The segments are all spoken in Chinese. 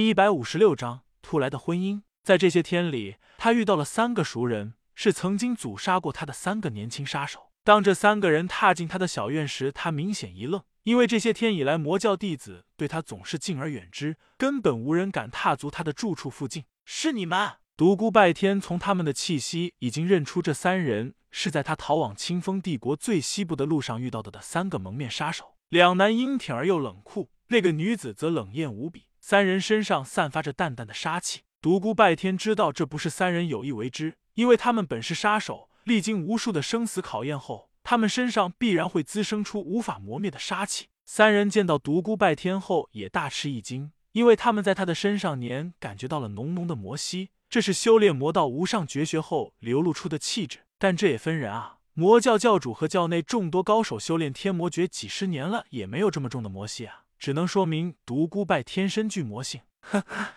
第一百五十六章突来的婚姻。在这些天里，他遇到了三个熟人，是曾经阻杀过他的三个年轻杀手。当这三个人踏进他的小院时，他明显一愣，因为这些天以来，魔教弟子对他总是敬而远之，根本无人敢踏足他的住处附近。是你们？独孤拜天从他们的气息已经认出这三人是在他逃往清风帝国最西部的路上遇到的的三个蒙面杀手。两男英挺而又冷酷，那个女子则冷艳无比。三人身上散发着淡淡的杀气，独孤拜天知道这不是三人有意为之，因为他们本是杀手，历经无数的生死考验后，他们身上必然会滋生出无法磨灭的杀气。三人见到独孤拜天后也大吃一惊，因为他们在他的身上年感觉到了浓浓的魔息，这是修炼魔道无上绝学后流露出的气质。但这也分人啊，魔教教主和教内众多高手修炼天魔诀几十年了，也没有这么重的魔息啊。只能说明独孤拜天生具魔性。呵呵，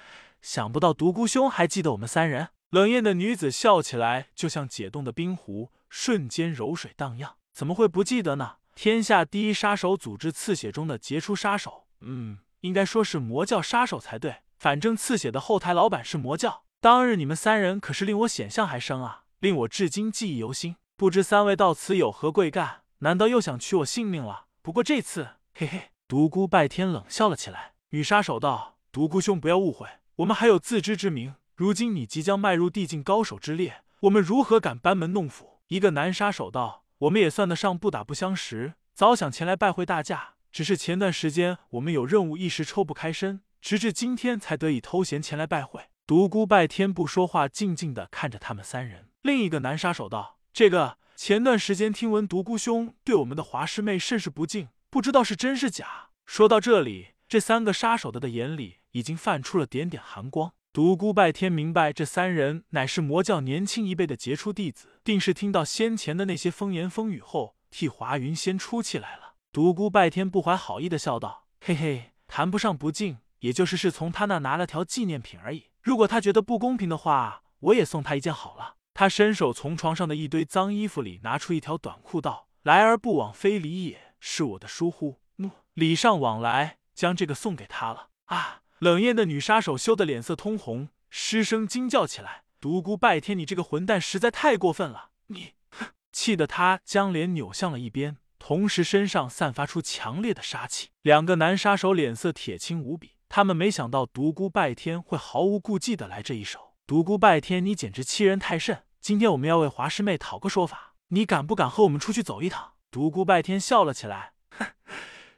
想不到独孤兄还记得我们三人。冷艳的女子笑起来，就像解冻的冰壶，瞬间柔水荡漾。怎么会不记得呢？天下第一杀手组织刺血中的杰出杀手，嗯，应该说是魔教杀手才对。反正刺血的后台老板是魔教。当日你们三人可是令我险象还生啊，令我至今记忆犹新。不知三位到此有何贵干？难道又想取我性命了？不过这次，嘿嘿。独孤拜天冷笑了起来，女杀手道：“独孤兄，不要误会，我们还有自知之明。如今你即将迈入地境高手之列，我们如何敢班门弄斧？”一个男杀手道：“我们也算得上不打不相识，早想前来拜会大驾，只是前段时间我们有任务，一时抽不开身，直至今天才得以偷闲前来拜会。”独孤拜天不说话，静静的看着他们三人。另一个男杀手道：“这个前段时间听闻独孤兄对我们的华师妹甚是不敬。”不知道是真是假。说到这里，这三个杀手的的眼里已经泛出了点点寒光。独孤拜天明白，这三人乃是魔教年轻一辈的杰出弟子，定是听到先前的那些风言风语后，替华云仙出气来了。独孤拜天不怀好意的笑道：“嘿嘿，谈不上不敬，也就是是从他那拿了条纪念品而已。如果他觉得不公平的话，我也送他一件好了。”他伸手从床上的一堆脏衣服里拿出一条短裤，道：“来而不往非礼也。”是我的疏忽，诺礼尚往来，将这个送给他了啊！冷艳的女杀手羞得脸色通红，失声惊叫起来：“独孤拜天，你这个混蛋实在太过分了！你！”哼！气得他将脸扭向了一边，同时身上散发出强烈的杀气。两个男杀手脸色铁青无比，他们没想到独孤拜天会毫无顾忌的来这一手。独孤拜天，你简直欺人太甚！今天我们要为华师妹讨个说法，你敢不敢和我们出去走一趟？独孤拜天笑了起来，哼，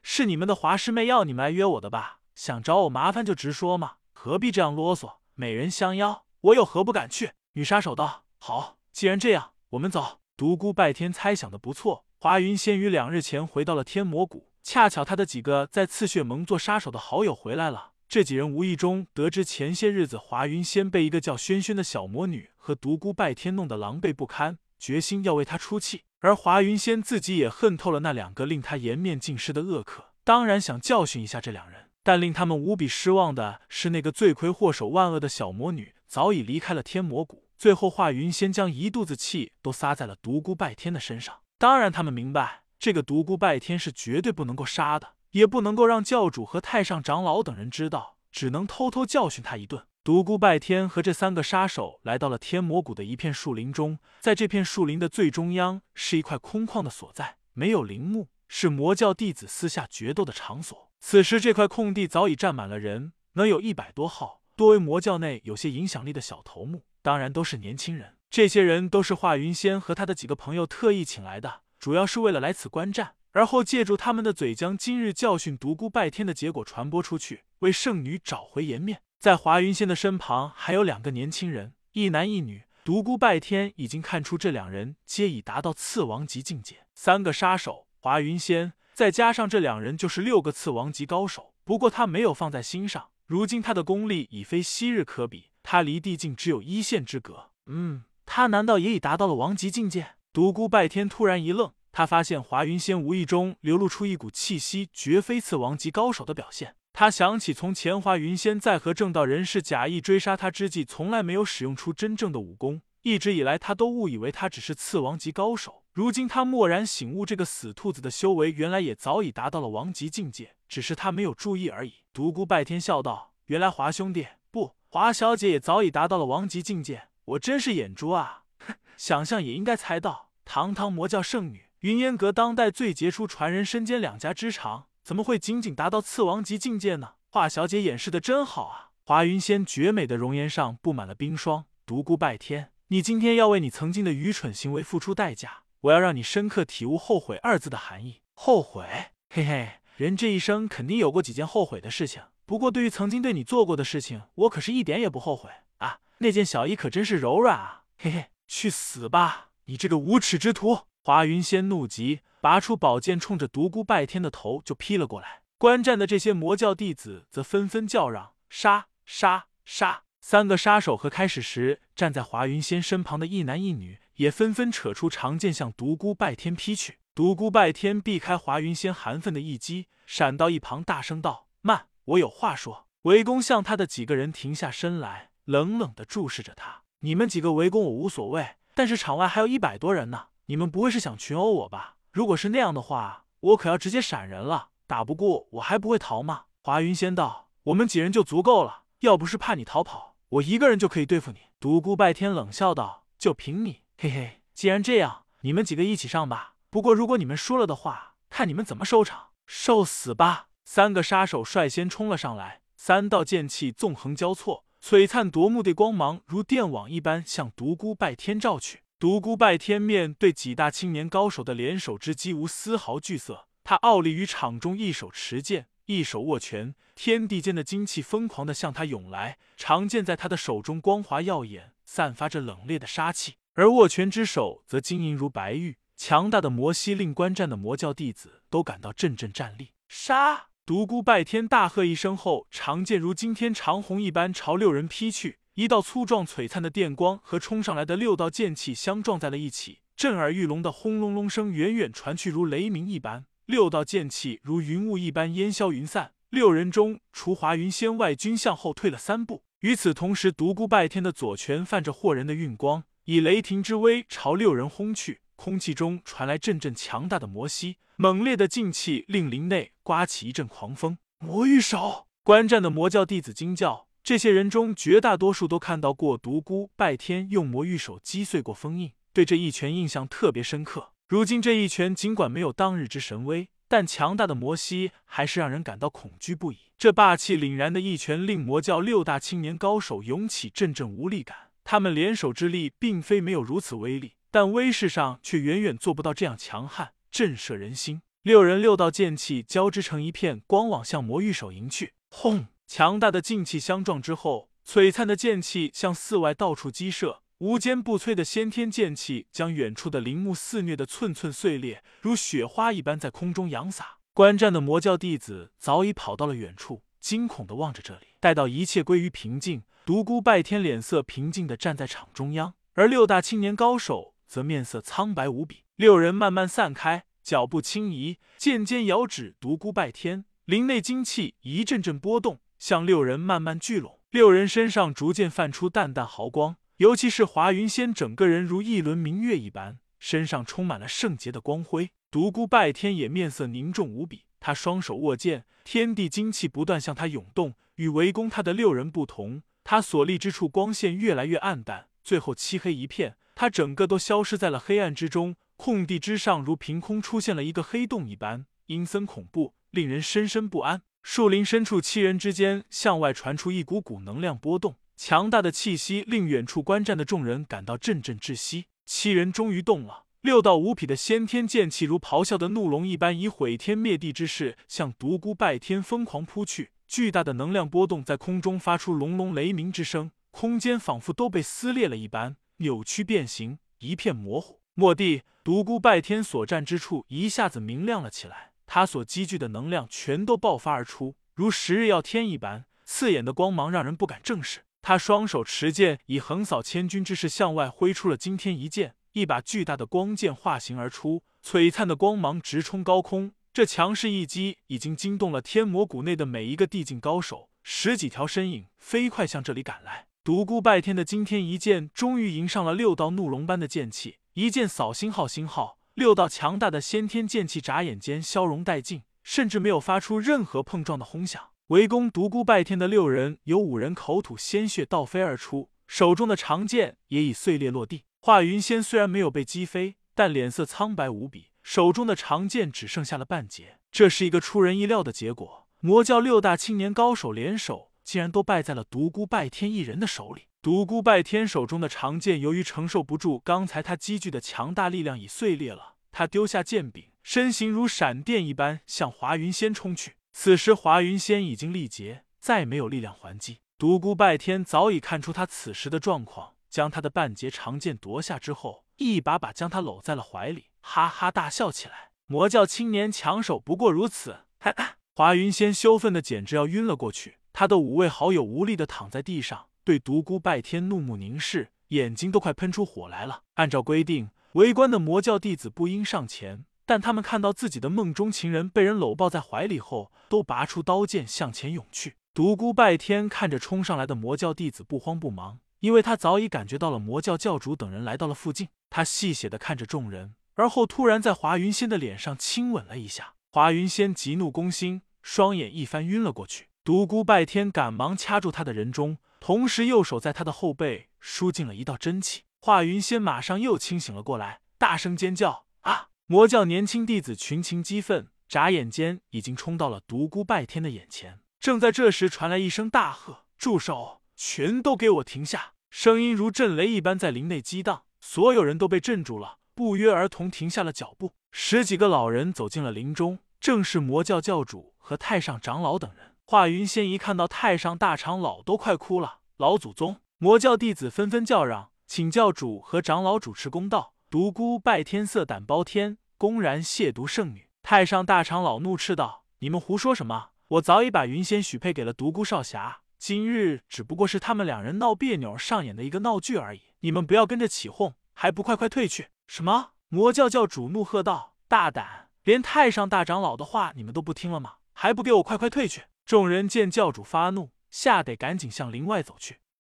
是你们的华师妹要你们来约我的吧？想找我麻烦就直说嘛，何必这样啰嗦？美人相邀，我有何不敢去？女杀手道：“好，既然这样，我们走。”独孤拜天猜想的不错，华云仙于两日前回到了天魔谷，恰巧他的几个在刺血盟做杀手的好友回来了。这几人无意中得知前些日子华云仙被一个叫轩轩的小魔女和独孤拜天弄得狼狈不堪，决心要为他出气。而华云仙自己也恨透了那两个令他颜面尽失的恶客，当然想教训一下这两人。但令他们无比失望的是，那个罪魁祸首万恶的小魔女早已离开了天魔谷。最后，华云仙将一肚子气都撒在了独孤拜天的身上。当然，他们明白这个独孤拜天是绝对不能够杀的，也不能够让教主和太上长老等人知道，只能偷偷教训他一顿。独孤拜天和这三个杀手来到了天魔谷的一片树林中，在这片树林的最中央是一块空旷的所在，没有陵墓，是魔教弟子私下决斗的场所。此时这块空地早已站满了人，能有一百多号，多为魔教内有些影响力的小头目，当然都是年轻人。这些人都是华云仙和他的几个朋友特意请来的，主要是为了来此观战，而后借助他们的嘴，将今日教训独孤拜天的结果传播出去，为圣女找回颜面。在华云仙的身旁还有两个年轻人，一男一女。独孤拜天已经看出这两人皆已达到次王级境界。三个杀手，华云仙再加上这两人，就是六个次王级高手。不过他没有放在心上，如今他的功力已非昔日可比，他离地境只有一线之隔。嗯，他难道也已达到了王级境界？独孤拜天突然一愣，他发现华云仙无意中流露出一股气息，绝非次王级高手的表现。他想起从前华云仙在和正道人士假意追杀他之际，从来没有使用出真正的武功。一直以来，他都误以为他只是次王级高手。如今他蓦然醒悟，这个死兔子的修为原来也早已达到了王级境界，只是他没有注意而已。独孤拜天笑道：“原来华兄弟不，华小姐也早已达到了王级境界，我真是眼拙啊！想想也应该猜到，堂堂魔教圣女，云烟阁当代最杰出传人，身兼两家之长，怎么会仅仅达到次王级境界呢？华小姐掩饰的真好啊！华云仙绝美的容颜上布满了冰霜。独孤拜天，你今天要为你曾经的愚蠢行为付出代价，我要让你深刻体悟“后悔”二字的含义。后悔，嘿嘿，人这一生肯定有过几件后悔的事情。不过，对于曾经对你做过的事情，我可是一点也不后悔啊！那件小衣可真是柔软啊！嘿嘿，去死吧，你这个无耻之徒！华云仙怒极，拔出宝剑，冲着独孤拜天的头就劈了过来。观战的这些魔教弟子则纷纷叫嚷：“杀杀杀！”三个杀手和开始时站在华云仙身旁的一男一女也纷纷扯出长剑向独孤拜天劈去。独孤拜天避开华云仙寒愤的一击，闪到一旁，大声道：“慢，我有话说。”围攻向他的几个人停下身来，冷冷的注视着他：“你们几个围攻我无所谓，但是场外还有一百多人呢，你们不会是想群殴我吧？如果是那样的话，我可要直接闪人了。打不过我还不会逃吗？”华云仙道：“我们几人就足够了，要不是怕你逃跑，我一个人就可以对付你。”独孤拜天冷笑道：“就凭你？嘿嘿，既然这样，你们几个一起上吧。”不过，如果你们输了的话，看你们怎么收场！受死吧！三个杀手率先冲了上来，三道剑气纵横交错，璀璨夺目的光芒如电网一般向独孤拜天照去。独孤拜天面对几大青年高手的联手之击，无丝毫惧色。他傲立于场中，一手持剑，一手握拳，天地间的精气疯狂的向他涌来。长剑在他的手中光滑耀眼，散发着冷冽的杀气，而握拳之手则晶莹如白玉。强大的魔息令观战的魔教弟子都感到阵阵战栗。杀！独孤拜天大喝一声后，长剑如惊天长虹一般朝六人劈去。一道粗壮璀璨的电光和冲上来的六道剑气相撞在了一起，震耳欲聋的轰隆隆声远远传去，如雷鸣一般。六道剑气如云雾一般烟消云散。六人中除华云仙外，均向后退了三步。与此同时，独孤拜天的左拳泛着惑人的运光，以雷霆之威朝六人轰去。空气中传来阵阵强大的魔息，猛烈的劲气令林内刮起一阵狂风。魔域手！观战的魔教弟子惊叫。这些人中绝大多数都看到过独孤拜天用魔域手击碎过封印，对这一拳印象特别深刻。如今这一拳尽管没有当日之神威，但强大的魔息还是让人感到恐惧不已。这霸气凛然的一拳令魔教六大青年高手涌起阵阵无力感。他们联手之力并非没有如此威力。但威势上却远远做不到这样强悍，震慑人心。六人六道剑气交织成一片光网，向魔域手迎去。轰！强大的劲气相撞之后，璀璨的剑气向四外到处激射，无坚不摧的先天剑气将远处的陵墓肆虐的寸寸碎裂，如雪花一般在空中扬洒。观战的魔教弟子早已跑到了远处，惊恐的望着这里。待到一切归于平静，独孤拜天脸色平静的站在场中央，而六大青年高手。则面色苍白无比。六人慢慢散开，脚步轻移，剑尖遥指独孤拜天。林内精气一阵阵波动，向六人慢慢聚拢。六人身上逐渐泛出淡淡毫光，尤其是华云仙，整个人如一轮明月一般，身上充满了圣洁的光辉。独孤拜天也面色凝重无比，他双手握剑，天地精气不断向他涌动。与围攻他的六人不同，他所立之处光线越来越暗淡，最后漆黑一片。他整个都消失在了黑暗之中，空地之上如凭空出现了一个黑洞一般，阴森恐怖，令人深深不安。树林深处，七人之间向外传出一股股能量波动，强大的气息令远处观战的众人感到阵阵窒息。七人终于动了，六道无匹的先天剑气如咆哮的怒龙一般，以毁天灭地之势向独孤拜天疯狂扑去。巨大的能量波动在空中发出隆隆雷鸣之声，空间仿佛都被撕裂了一般。扭曲变形，一片模糊。蓦地，独孤拜天所站之处一下子明亮了起来，他所积聚的能量全都爆发而出，如十日耀天一般，刺眼的光芒让人不敢正视。他双手持剑，以横扫千军之势向外挥出了惊天一剑，一把巨大的光剑化形而出，璀璨的光芒直冲高空。这强势一击已经惊动了天魔谷内的每一个地境高手，十几条身影飞快向这里赶来。独孤拜天的惊天一剑，终于迎上了六道怒龙般的剑气，一剑扫星号星号，六道强大的先天剑气眨眼间消融殆尽，甚至没有发出任何碰撞的轰响。围攻独孤拜天的六人有五人口吐鲜血倒飞而出，手中的长剑也已碎裂落地。华云仙虽然没有被击飞，但脸色苍白无比，手中的长剑只剩下了半截。这是一个出人意料的结果，魔教六大青年高手联手，竟然都败在了独孤拜天一人的手里。独孤拜天手中的长剑由于承受不住刚才他积聚的强大力量，已碎裂了。他丢下剑柄，身形如闪电一般向华云仙冲去。此时华云仙已经力竭，再没有力量还击。独孤拜天早已看出他此时的状况，将他的半截长剑夺下之后，一把把将他搂在了怀里，哈哈大笑起来。魔教青年强手不过如此。哈哈！华云仙羞愤的简直要晕了过去，他的五位好友无力的躺在地上，对独孤拜天怒目凝视，眼睛都快喷出火来了。按照规定，围观的魔教弟子不应上前。但他们看到自己的梦中情人被人搂抱在怀里后，都拔出刀剑向前涌去。独孤拜天看着冲上来的魔教弟子，不慌不忙，因为他早已感觉到了魔教教主等人来到了附近。他戏谑的看着众人，而后突然在华云仙的脸上亲吻了一下。华云仙急怒攻心，双眼一翻晕了过去。独孤拜天赶忙掐住他的人中，同时右手在他的后背输进了一道真气。华云仙马上又清醒了过来，大声尖叫：“啊！”魔教年轻弟子群情激愤，眨眼间已经冲到了独孤拜天的眼前。正在这时，传来一声大喝：“住手！全都给我停下！”声音如震雷一般在林内激荡，所有人都被镇住了，不约而同停下了脚步。十几个老人走进了林中，正是魔教教主和太上长老等人。华云仙一看到太上大长老，都快哭了。老祖宗，魔教弟子纷纷叫嚷，请教主和长老主持公道。独孤拜天色胆包天，公然亵渎圣女！太上大长老怒斥道：“你们胡说什么？我早已把云仙许配给了独孤少侠，今日只不过是他们两人闹别扭上演的一个闹剧而已。你们不要跟着起哄，还不快快退去！”什么？魔教教主怒喝道：“大胆！连太上大长老的话你们都不听了吗？还不给我快快退去！”众人见教主发怒，吓得赶紧向林外走去。